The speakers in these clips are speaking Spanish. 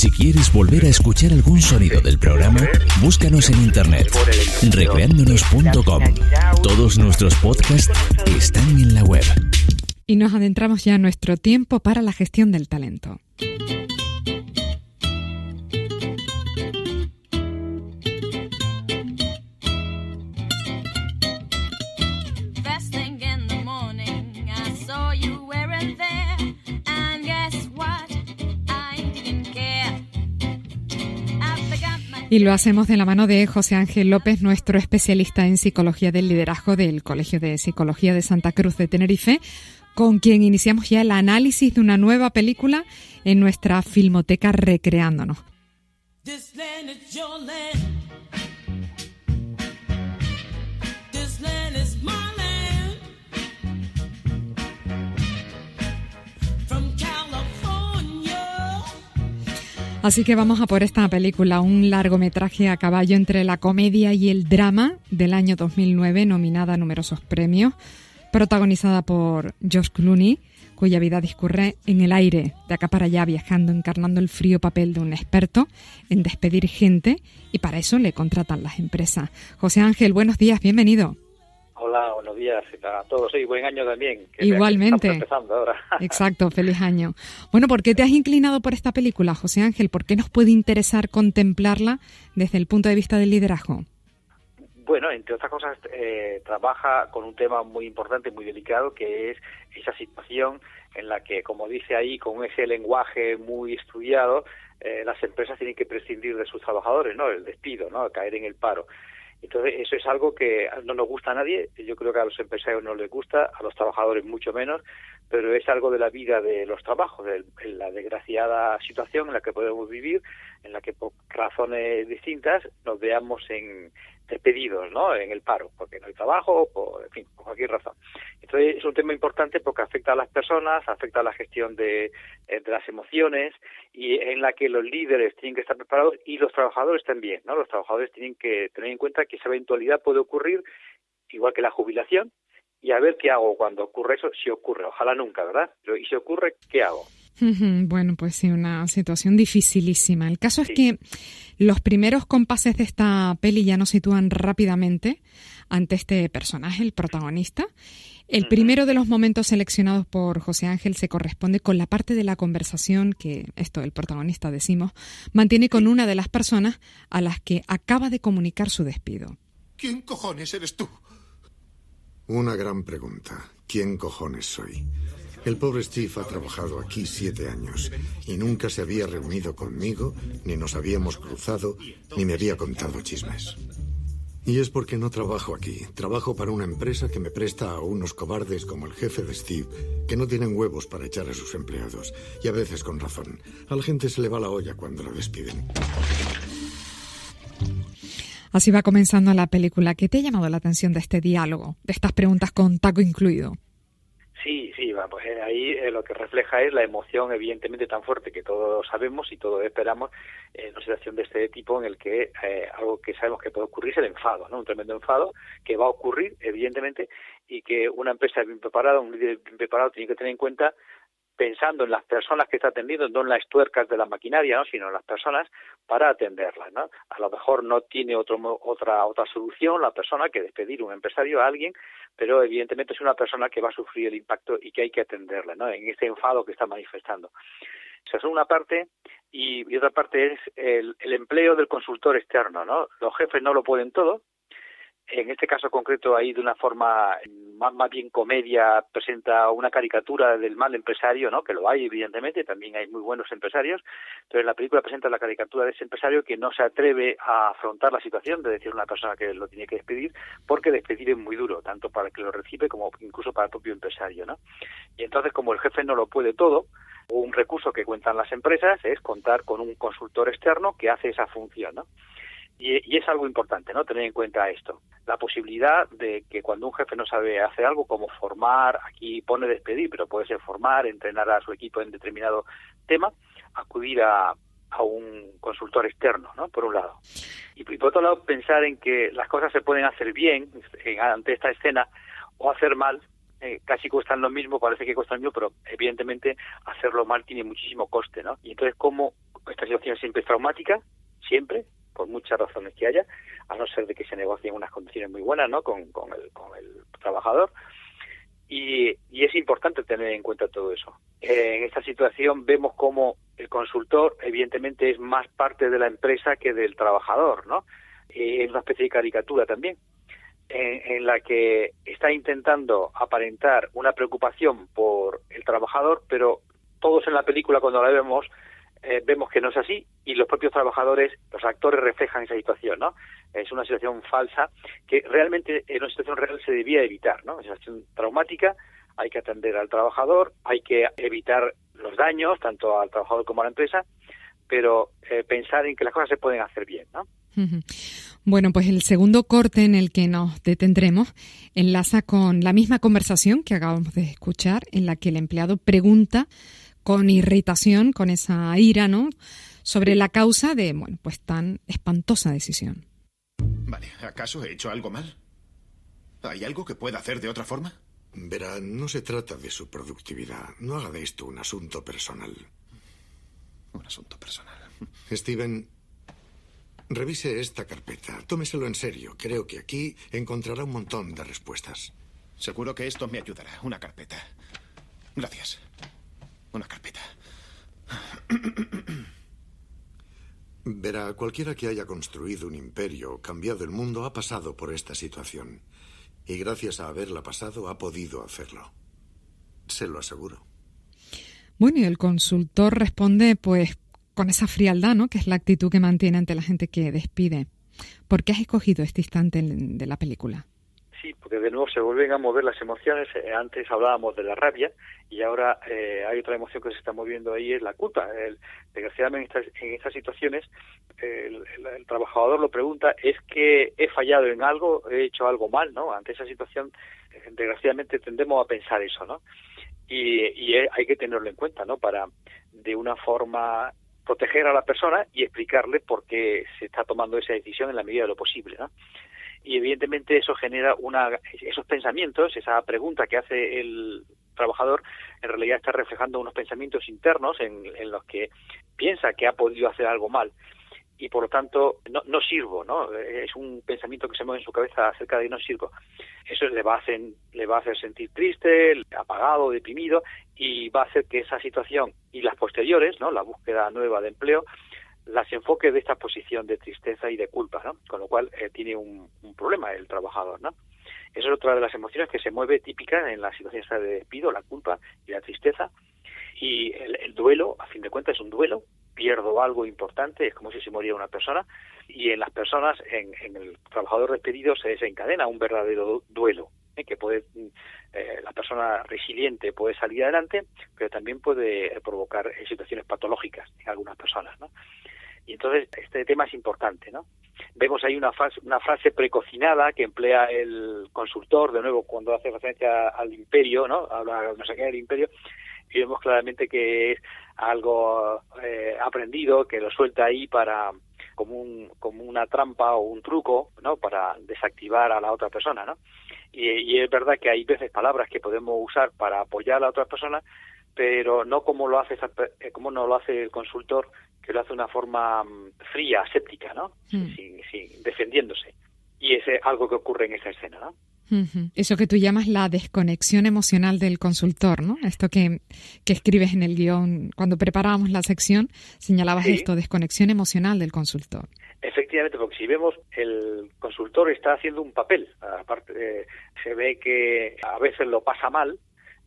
Si quieres volver a escuchar algún sonido del programa, búscanos en internet recreándonos.com. Todos nuestros podcasts están en la web. Y nos adentramos ya en nuestro tiempo para la gestión del talento. Y lo hacemos de la mano de José Ángel López, nuestro especialista en psicología del liderazgo del Colegio de Psicología de Santa Cruz de Tenerife, con quien iniciamos ya el análisis de una nueva película en nuestra filmoteca Recreándonos. Así que vamos a por esta película, un largometraje a caballo entre la comedia y el drama del año 2009, nominada a numerosos premios, protagonizada por Josh Clooney, cuya vida discurre en el aire, de acá para allá, viajando, encarnando el frío papel de un experto en despedir gente, y para eso le contratan las empresas. José Ángel, buenos días, bienvenido. Hola, buenos días a todos y buen año también. Igualmente. Empezando ahora. Exacto, feliz año. Bueno, ¿por qué te has inclinado por esta película, José Ángel? ¿Por qué nos puede interesar contemplarla desde el punto de vista del liderazgo? Bueno, entre otras cosas, eh, trabaja con un tema muy importante, muy delicado, que es esa situación en la que, como dice ahí, con ese lenguaje muy estudiado, eh, las empresas tienen que prescindir de sus trabajadores, ¿no? El despido, ¿no? Caer en el paro. Entonces, eso es algo que no nos gusta a nadie, yo creo que a los empresarios no les gusta, a los trabajadores mucho menos, pero es algo de la vida de los trabajos, de, la desgraciada situación en la que podemos vivir, en la que por razones distintas nos veamos en, despedidos, ¿no? En el paro, porque no hay trabajo, por, en fin, por cualquier razón. Entonces es un tema importante porque afecta a las personas, afecta a la gestión de, eh, de las emociones y en la que los líderes tienen que estar preparados y los trabajadores también, ¿no? Los trabajadores tienen que tener en cuenta que esa eventualidad puede ocurrir igual que la jubilación y a ver qué hago cuando ocurre eso, si ocurre, ojalá nunca, ¿verdad? Pero y si ocurre, ¿qué hago? Bueno, pues sí, una situación dificilísima. El caso es que los primeros compases de esta peli ya nos sitúan rápidamente ante este personaje, el protagonista. El primero de los momentos seleccionados por José Ángel se corresponde con la parte de la conversación que, esto el protagonista decimos, mantiene con una de las personas a las que acaba de comunicar su despido. ¿Quién cojones eres tú? Una gran pregunta. ¿Quién cojones soy? El pobre Steve ha trabajado aquí siete años y nunca se había reunido conmigo, ni nos habíamos cruzado, ni me había contado chismes. Y es porque no trabajo aquí. Trabajo para una empresa que me presta a unos cobardes como el jefe de Steve, que no tienen huevos para echar a sus empleados. Y a veces con razón. A la gente se le va la olla cuando la despiden. Así va comenzando la película. ¿Qué te ha llamado la atención de este diálogo, de estas preguntas con taco incluido? Pues eh, ahí eh, lo que refleja es la emoción evidentemente tan fuerte que todos sabemos y todos esperamos en una situación de este tipo en el que eh, algo que sabemos que puede ocurrir es el enfado, ¿no? Un tremendo enfado que va a ocurrir evidentemente y que una empresa bien preparada, un líder bien preparado tiene que tener en cuenta pensando en las personas que está atendiendo, no en las tuercas de la maquinaria, ¿no? sino en las personas para atenderlas. ¿no? A lo mejor no tiene otro, otra, otra solución la persona que despedir un empresario a alguien, pero evidentemente es una persona que va a sufrir el impacto y que hay que atenderla ¿no? en ese enfado que está manifestando. Esa es una parte y, y otra parte es el, el empleo del consultor externo. ¿no? Los jefes no lo pueden todo, en este caso concreto, ahí de una forma más, bien comedia, presenta una caricatura del mal empresario, ¿no? que lo hay evidentemente, también hay muy buenos empresarios, pero en la película presenta la caricatura de ese empresario que no se atreve a afrontar la situación de decir a una persona que lo tiene que despedir, porque despedir es muy duro, tanto para el que lo recibe como incluso para el propio empresario. ¿no? Y entonces, como el jefe no lo puede todo, un recurso que cuentan las empresas es contar con un consultor externo que hace esa función. ¿no? Y, es algo importante, ¿no? Tener en cuenta esto. La posibilidad de que cuando un jefe no sabe hacer algo, como formar, aquí pone despedir, pero puede ser formar, entrenar a su equipo en determinado tema, acudir a, a un consultor externo, ¿no? Por un lado. Y, por otro lado, pensar en que las cosas se pueden hacer bien ante esta escena o hacer mal, eh, casi cuestan lo mismo, parece que cuestan lo mismo, pero evidentemente hacerlo mal tiene muchísimo coste, ¿no? Y entonces, ¿cómo esta situación siempre es traumática, siempre, por muchas razones que haya, a no ser de que se negocien unas condiciones muy buenas ¿no? con, el, con el trabajador. Y, y, es importante tener en cuenta todo eso. En esta situación vemos como el consultor, evidentemente, es más parte de la empresa que del trabajador, ¿no? Es una especie de caricatura también, en, la que está intentando aparentar una preocupación por el trabajador, pero todos en la película, cuando la vemos, eh, vemos que no es así y los propios trabajadores, los actores reflejan esa situación, ¿no? Es una situación falsa que realmente en una situación real se debía evitar, ¿no? Es una situación traumática, hay que atender al trabajador, hay que evitar los daños, tanto al trabajador como a la empresa, pero eh, pensar en que las cosas se pueden hacer bien, ¿no? Bueno, pues el segundo corte en el que nos detendremos enlaza con la misma conversación que acabamos de escuchar, en la que el empleado pregunta con irritación, con esa ira, ¿no? Sobre la causa de, bueno, pues tan espantosa decisión. Vale, ¿acaso he hecho algo mal? ¿Hay algo que pueda hacer de otra forma? Verá, no se trata de su productividad. No haga de esto un asunto personal. Un asunto personal. Steven, revise esta carpeta. Tómeselo en serio. Creo que aquí encontrará un montón de respuestas. Seguro que esto me ayudará. Una carpeta. Gracias. Una carpeta. Verá, cualquiera que haya construido un imperio, cambiado el mundo, ha pasado por esta situación. Y gracias a haberla pasado, ha podido hacerlo. Se lo aseguro. Bueno, y el consultor responde, pues, con esa frialdad, ¿no? Que es la actitud que mantiene ante la gente que despide. ¿Por qué has escogido este instante de la película? Sí, porque de nuevo se vuelven a mover las emociones. Eh, antes hablábamos de la rabia y ahora eh, hay otra emoción que se está moviendo ahí, es la culpa. El, desgraciadamente en estas, en estas situaciones el, trabajador lo pregunta, ¿es que he fallado en algo, he hecho algo mal? ¿no? Ante esa situación, eh, desgraciadamente tendemos a pensar eso, ¿no? Y, y hay que tenerlo en cuenta, ¿no? Para, de una forma, proteger a la persona y explicarle por qué se está tomando esa decisión en la medida de lo posible, ¿no? y evidentemente eso genera una esos pensamientos esa pregunta que hace el trabajador en realidad está reflejando unos pensamientos internos en, en los que piensa que ha podido hacer algo mal y por lo tanto no, no sirvo, ¿no? Es un pensamiento que se mueve en su cabeza acerca de no sirvo. Eso le va a hacer, le va a hacer sentir triste, apagado, deprimido y va a hacer que esa situación y las posteriores, ¿no? La búsqueda nueva de empleo las enfoque de esta posición de tristeza y de culpa, ¿no? Con lo cual eh, tiene un, un, problema el trabajador, ¿no? Esa es otra de las emociones que se mueve típica en la situación de despido, la culpa y la tristeza. Y el, el, duelo, a fin de cuentas, es un duelo. Pierdo algo importante, es como si se muriera una persona. Y en las personas, en, en el trabajador despedido, se desencadena un verdadero duelo, ¿eh? que puede eh, la persona resiliente puede salir adelante, pero también puede provocar situaciones patológicas en algunas personas, ¿no? Y entonces este tema es importante, ¿no? Vemos ahí una una frase precocinada que emplea el consultor, de nuevo, cuando hace referencia al imperio, ¿no? Habla no sé qué del imperio, y vemos claramente que es algo eh, aprendido, que lo suelta ahí para como un como una trampa o un truco, ¿no? Para desactivar a la otra persona, ¿no? Y, y es verdad que hay veces palabras que podemos usar para apoyar a la otra persona, pero no como lo hace eh, como no lo hace el consultor que lo hace de una forma mm, fría, séptica, ¿no? Mm. Sin, sin, defendiéndose. Y es algo que ocurre en esa escena, ¿no? Eso que tú llamas la desconexión emocional del consultor, ¿no? Esto que, que escribes en el guion, cuando preparábamos la sección, señalabas sí. esto, desconexión emocional del consultor. Efectivamente, porque si vemos, el consultor está haciendo un papel. Aparte, eh, se ve que a veces lo pasa mal,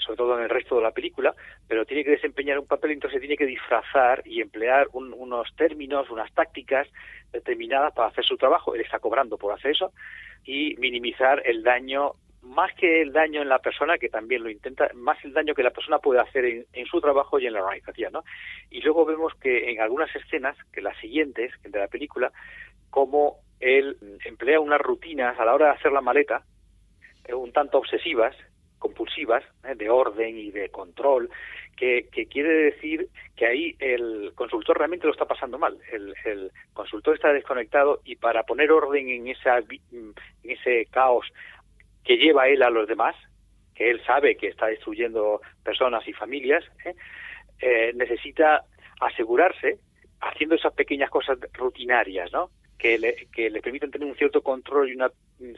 sobre todo en el resto de la película, pero tiene que desempeñar un papel, entonces tiene que disfrazar y emplear un, unos términos, unas tácticas determinadas para hacer su trabajo. Él está cobrando por hacer eso y minimizar el daño, más que el daño en la persona, que también lo intenta, más el daño que la persona puede hacer en, en su trabajo y en la organización. ¿no? Y luego vemos que en algunas escenas, que las siguientes de la película, como él emplea unas rutinas a la hora de hacer la maleta, eh, un tanto obsesivas, compulsivas, ¿eh? de orden y de control, que, quiere decir que ahí el consultor realmente lo está pasando mal. El, el, consultor está desconectado y para poner orden en, esa, en ese caos que lleva él a los demás, que él sabe que está destruyendo personas y familias, ¿eh? Eh, necesita asegurarse haciendo esas pequeñas cosas rutinarias, ¿no? Que le, que le permiten tener un cierto control y una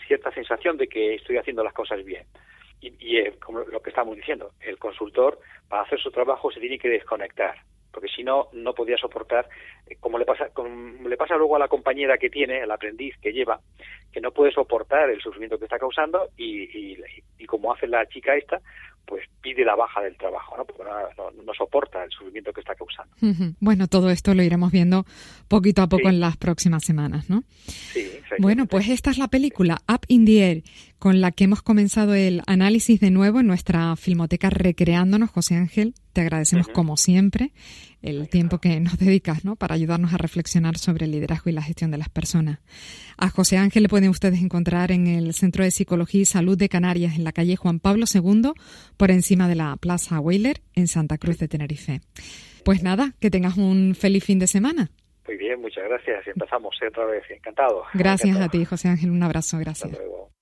cierta sensación de que estoy haciendo las cosas bien. Y, y como lo que estamos diciendo, el consultor para hacer su trabajo se tiene que desconectar porque si no, no podía soportar, eh, como le pasa, como le pasa luego a la compañera que tiene, el aprendiz que lleva, que no puede soportar el sufrimiento que está causando y, y, y como hace la chica esta, pues pide la baja del trabajo, ¿no? Porque no, soporta el sufrimiento que está causando. Bueno, todo esto lo iremos viendo poquito a poco en las próximas semanas, ¿no? Sí, bueno, pues esta es la película Up in the Air, con la que hemos comenzado el análisis de nuevo en nuestra filmoteca recreándonos. José Ángel, te agradecemos como siempre el tiempo que nos dedicas, ¿no? Para ayudarnos a reflexionar sobre el liderazgo y la gestión de las personas. A José Ángel le pueden ustedes encontrar en el Centro de Psicología y Salud de Canarias, en la calle Juan Pablo II, por encima de la Plaza Weiler, en Santa Cruz de Tenerife. Pues nada, que tengas un feliz fin de semana. Muy bien, muchas gracias. Empezamos otra vez. Encantado. Gracias a ti, José Ángel. Un abrazo. Gracias.